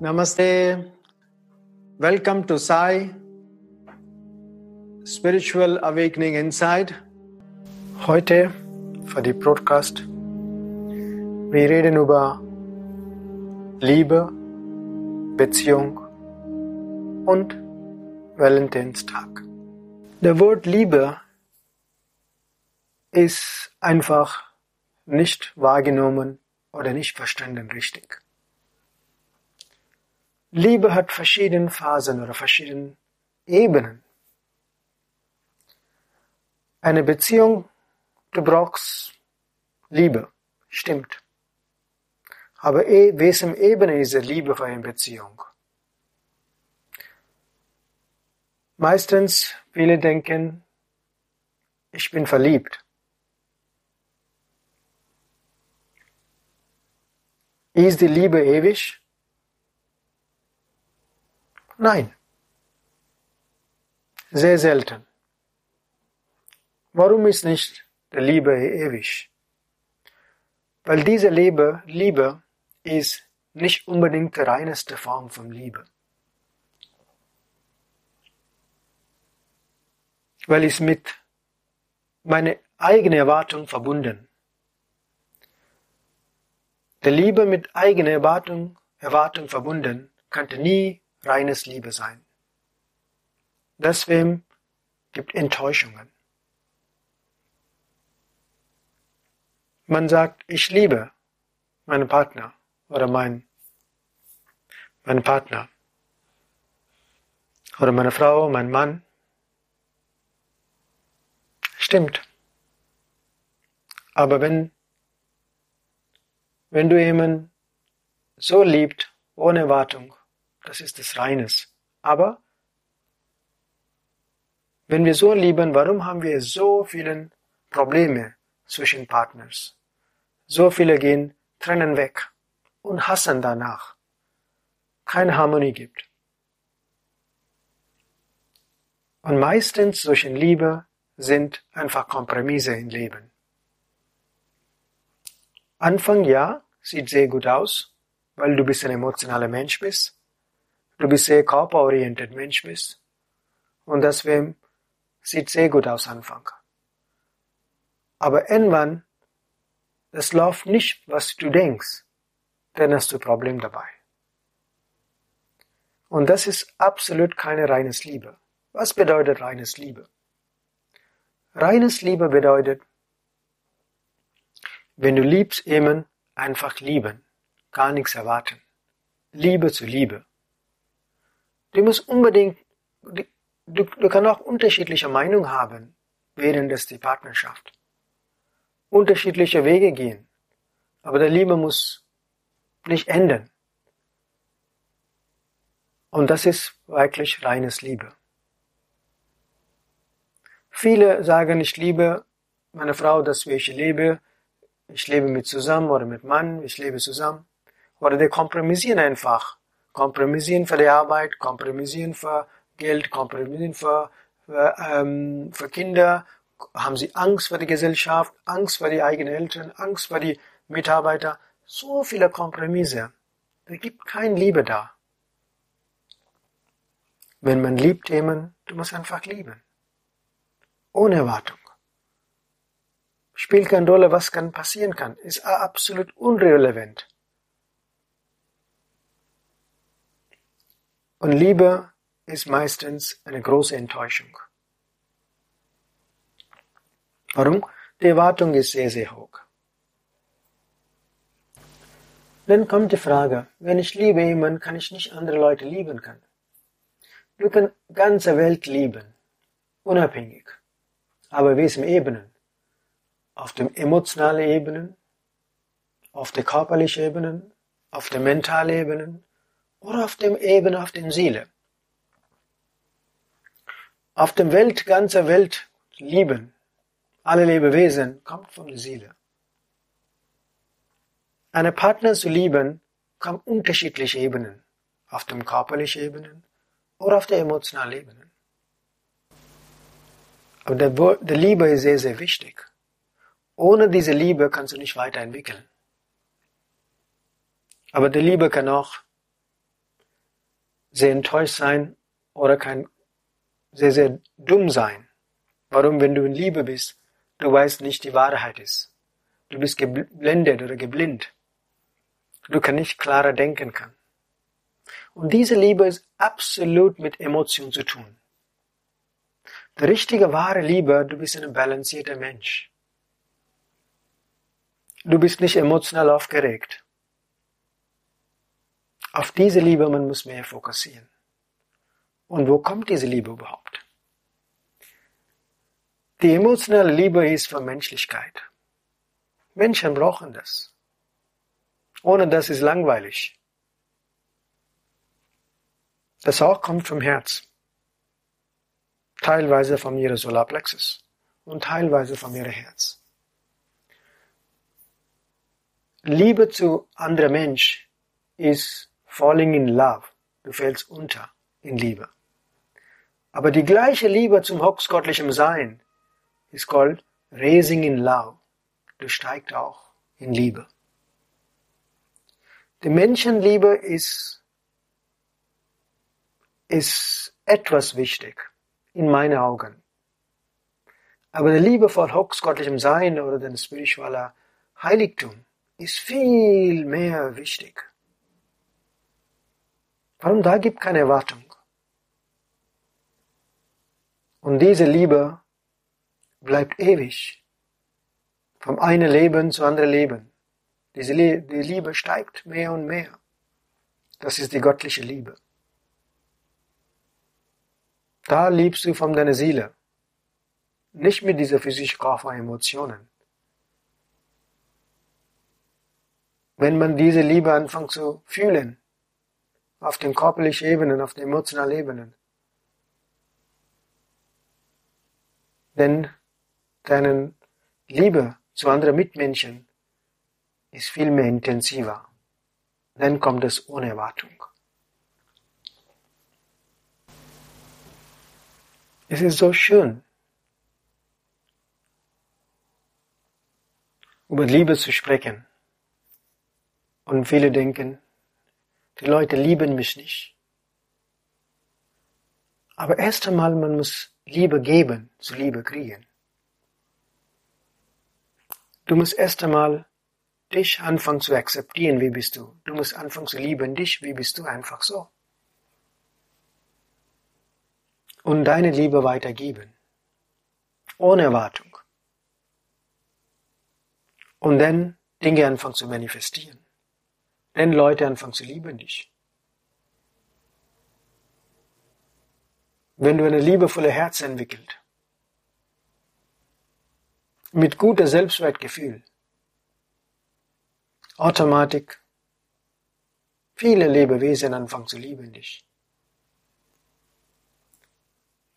Namaste. Welcome to Sai Spiritual Awakening Inside. Heute für die Broadcast. Wir reden über Liebe, Beziehung und Valentinstag. Der Wort Liebe ist einfach nicht wahrgenommen oder nicht verstanden richtig. Liebe hat verschiedene Phasen oder verschiedene Ebenen. Eine Beziehung, du brauchst Liebe, stimmt. Aber eh, wessen Ebene ist Liebe für eine Beziehung? Meistens viele denken, ich bin verliebt. Ist die Liebe ewig? Nein. Sehr selten. Warum ist nicht die Liebe ewig? Weil diese Liebe, Liebe ist nicht unbedingt die reinste Form von Liebe. Weil es mit meiner eigenen Erwartung verbunden. Die Liebe mit eigener Erwartung, Erwartung verbunden, könnte nie reines Liebe sein. Deswegen gibt Enttäuschungen. Man sagt, ich liebe meinen Partner oder mein, meinen Partner oder meine Frau, mein Mann. Stimmt. Aber wenn, wenn du jemanden so liebt, ohne Erwartung, das ist das Reines. Aber wenn wir so lieben, warum haben wir so viele Probleme zwischen Partners? So viele gehen, trennen weg und hassen danach. Keine Harmonie gibt. Und meistens zwischen Liebe sind einfach Kompromisse im Leben. Anfang ja, sieht sehr gut aus, weil du bist ein emotionaler Mensch bist du bist sehr körperorientiert Mensch bist. Und deswegen sieht sehr gut aus Anfang. Aber irgendwann, das läuft nicht, was du denkst, dann hast du ein Problem dabei. Und das ist absolut keine reines Liebe. Was bedeutet reines Liebe? Reines Liebe bedeutet, wenn du liebst, eben einfach lieben, gar nichts erwarten. Liebe zu Liebe. Du musst unbedingt, du, du kannst auch unterschiedliche Meinungen haben während des die Partnerschaft. Unterschiedliche Wege gehen. Aber der Liebe muss nicht enden. Und das ist wirklich reines Liebe. Viele sagen, ich liebe meine Frau, dass ich lebe, ich lebe mit zusammen oder mit Mann, ich lebe zusammen. Oder die kompromissieren einfach kompromissieren für die Arbeit, kompromissieren für Geld, kompromissieren für, für, ähm, für Kinder, haben sie Angst vor der Gesellschaft, Angst vor die eigenen Eltern, Angst vor die Mitarbeiter. So viele Kompromisse. Da gibt keine Liebe da. Wenn man liebt jemanden, du musst einfach lieben. Ohne Erwartung. Spielt keine Rolle, was kann passieren kann. Ist absolut unrelevant. Und Liebe ist meistens eine große Enttäuschung. Warum? Die Erwartung ist sehr, sehr hoch. Dann kommt die Frage, wenn ich liebe jemanden, kann ich nicht andere Leute lieben können. Du kannst ganze Welt lieben, unabhängig. Aber welchen Ebenen? Auf dem emotionalen Ebenen, auf der körperlichen Ebenen, auf der mentalen Ebenen, oder auf dem Ebene, auf dem Seele. Auf dem Welt, ganze Welt lieben, alle Lebewesen, kommt von der Seele. Eine Partner zu lieben, kommt unterschiedliche Ebenen, auf dem körperlichen Ebenen oder auf der emotionalen Ebene. Aber der, der Liebe ist sehr, sehr wichtig. Ohne diese Liebe kannst du nicht weiterentwickeln. Aber der Liebe kann auch sehr enttäuscht sein oder kann sehr, sehr dumm sein. Warum, wenn du in Liebe bist, du weißt nicht, die Wahrheit ist. Du bist geblendet oder geblind. Du kannst nicht klarer denken kann. Und diese Liebe ist absolut mit Emotion zu tun. Die richtige, wahre Liebe, du bist ein balancierter Mensch. Du bist nicht emotional aufgeregt. Auf diese Liebe man muss mehr fokussieren. Und wo kommt diese Liebe überhaupt? Die emotionale Liebe ist für Menschlichkeit. Menschen brauchen das. Ohne das ist langweilig. Das auch kommt vom Herz. Teilweise von ihrer Solarplexus und teilweise von ihrem Herz. Liebe zu anderem Mensch ist falling in love. Du fällst unter in Liebe. Aber die gleiche Liebe zum höchstgottlichen Sein ist called raising in love. Du steigst auch in Liebe. Die Menschenliebe ist, ist etwas wichtig in meinen Augen. Aber die Liebe vor höchstgottlichem Sein oder den spiritueller Heiligtum ist viel mehr wichtig. Warum da gibt keine Erwartung? Und diese Liebe bleibt ewig. Vom einen Leben zu anderen Leben. Diese die Liebe steigt mehr und mehr. Das ist die göttliche Liebe. Da liebst du von deiner Seele. Nicht mit dieser physischen Kraft von Emotionen. Wenn man diese Liebe anfängt zu fühlen, auf den körperlichen Ebenen, auf den emotionalen Ebenen, Denn deine Liebe zu anderen Mitmenschen ist viel mehr intensiver. Dann kommt es ohne Erwartung. Es ist so schön, über Liebe zu sprechen. Und viele denken, die Leute lieben mich nicht. Aber erst einmal, man muss Liebe geben, zu Liebe kriegen. Du musst erst einmal dich anfangen zu akzeptieren, wie bist du. Du musst anfangen zu lieben dich, wie bist du einfach so. Und deine Liebe weitergeben. Ohne Erwartung. Und dann Dinge anfangen zu manifestieren. Dann Leute anfangen zu lieben dich. wenn du eine liebevolle Herz entwickelt, mit guter Selbstwertgefühl, Automatik, viele Lebewesen anfangen zu lieben dich.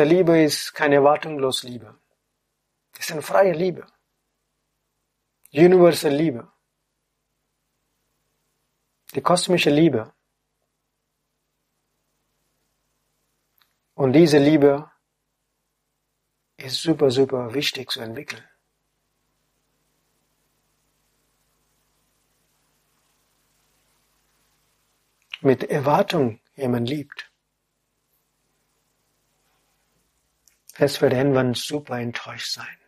Der Liebe ist keine erwartungslos Liebe. Es ist eine freie Liebe. Universal Liebe. Die kosmische Liebe Und diese Liebe ist super, super wichtig zu entwickeln. Mit Erwartung jemand liebt. Es wird irgendwann super enttäuscht sein.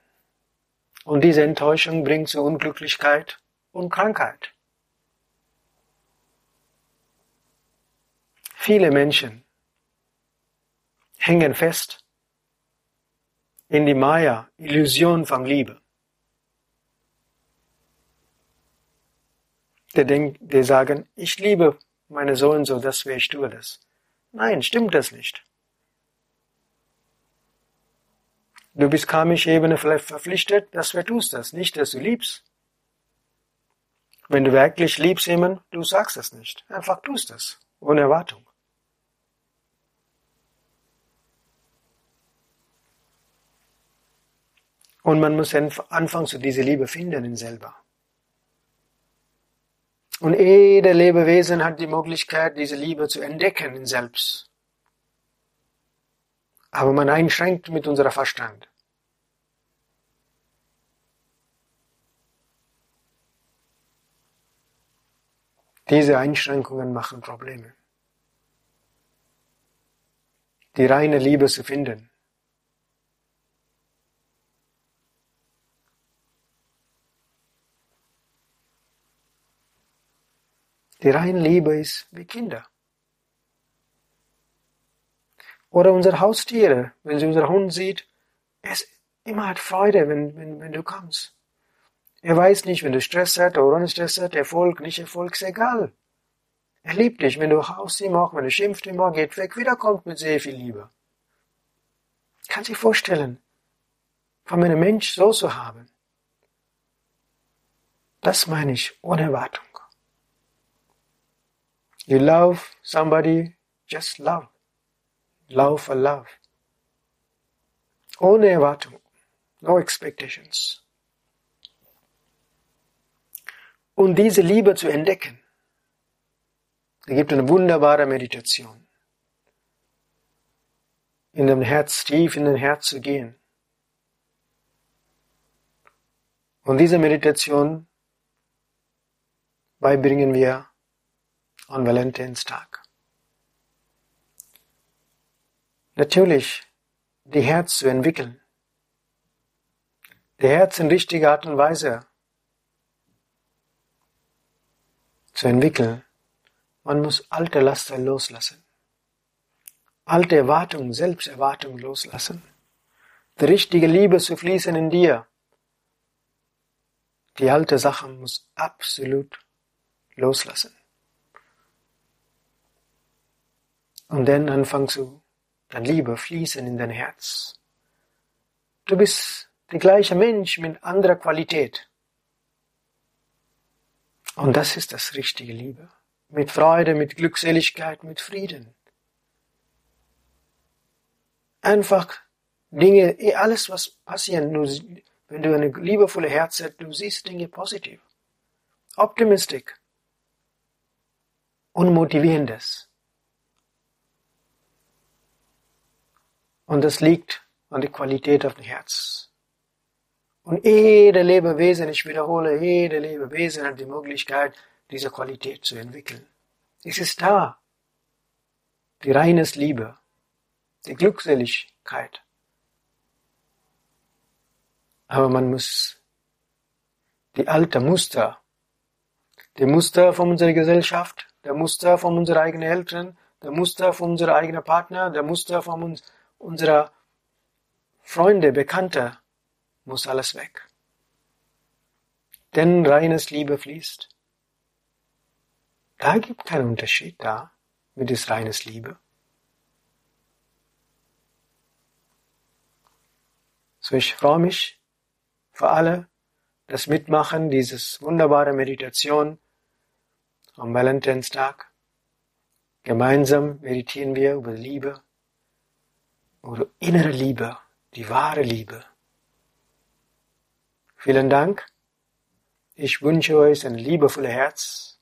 Und diese Enttäuschung bringt zu Unglücklichkeit und Krankheit. Viele Menschen hängen fest in die Maya, Illusion von Liebe. Die, denk, die sagen, ich liebe meine Sohn so, deswegen ich tue das. Nein, stimmt das nicht. Du bist karmisch Ebene verpflichtet, dass du tust das, nicht, dass du liebst. Wenn du wirklich liebst jemanden, du sagst das nicht. Einfach tust das, ohne Erwartung. Und man muss anfangen, zu dieser Liebe finden in selber. Und jeder Lebewesen hat die Möglichkeit, diese Liebe zu entdecken in selbst aber man einschränkt mit unserem Verstand. Diese Einschränkungen machen Probleme. Die reine Liebe zu finden. Die reine Liebe ist wie Kinder. Oder unsere Haustiere, wenn sie unser Hund sieht, er ist immer hat Freude, wenn, wenn, wenn du kommst. Er weiß nicht, wenn du Stress hast oder ohne Stress hast, Erfolg, nicht Erfolg, ist egal. Er liebt dich, wenn du haust ihm auch, wenn du schimpft ihm auch, geht weg, wiederkommt mit sehr viel Liebe. Kann sich vorstellen, von einem Mensch so zu haben. Das meine ich, ohne Erwartung. You love somebody, just love. Love for love. Ohne Erwartung. No expectations. Und diese Liebe zu entdecken, da gibt eine wunderbare Meditation. In dem Herz, tief in den Herz zu gehen. Und diese Meditation beibringen wir an Valentinstag. Natürlich, die Herz zu entwickeln. Die Herz in richtiger Art und Weise zu entwickeln. Man muss alte Laster loslassen. Alte Erwartungen, Selbsterwartungen loslassen. Die richtige Liebe zu fließen in dir. Die alte Sache muss absolut loslassen. Und dann anfangen zu, dann Liebe fließen in dein Herz. Du bist der gleiche Mensch mit anderer Qualität. Und das ist das richtige Liebe. Mit Freude, mit Glückseligkeit, mit Frieden. Einfach Dinge, eh, alles was passiert, wenn du eine liebevolle Herz hast, du siehst Dinge positiv. Optimistisch. Und Und das liegt an der Qualität auf dem Herz. Und jede Lebewesen, ich wiederhole, jede Lebewesen hat die Möglichkeit, diese Qualität zu entwickeln. Es ist da. Die reines Liebe, die Glückseligkeit. Aber man muss die alte Muster, die Muster von unserer Gesellschaft, der Muster von unseren eigenen Eltern, der Muster von unserem eigenen Partner, der Muster von uns, unserer Freunde, Bekannte, muss alles weg. Denn reines Liebe fließt. Da gibt keinen Unterschied da mit des reines Liebe. So ich freue mich für alle, das Mitmachen dieses wunderbare Meditation am Valentinstag. Gemeinsam meditieren wir über Liebe, über innere Liebe, die wahre Liebe. Vielen Dank. Ich wünsche euch ein liebevolles Herz.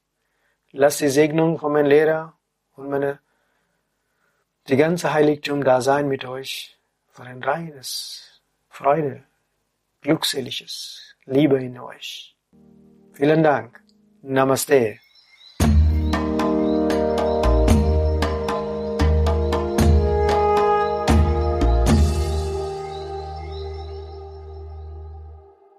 Lasst die Segnung von meinem Lehrer und meine, die ganze Heiligtum da sein mit euch für ein reines Freude, glückseliges Liebe in euch. Vielen Dank. Namaste.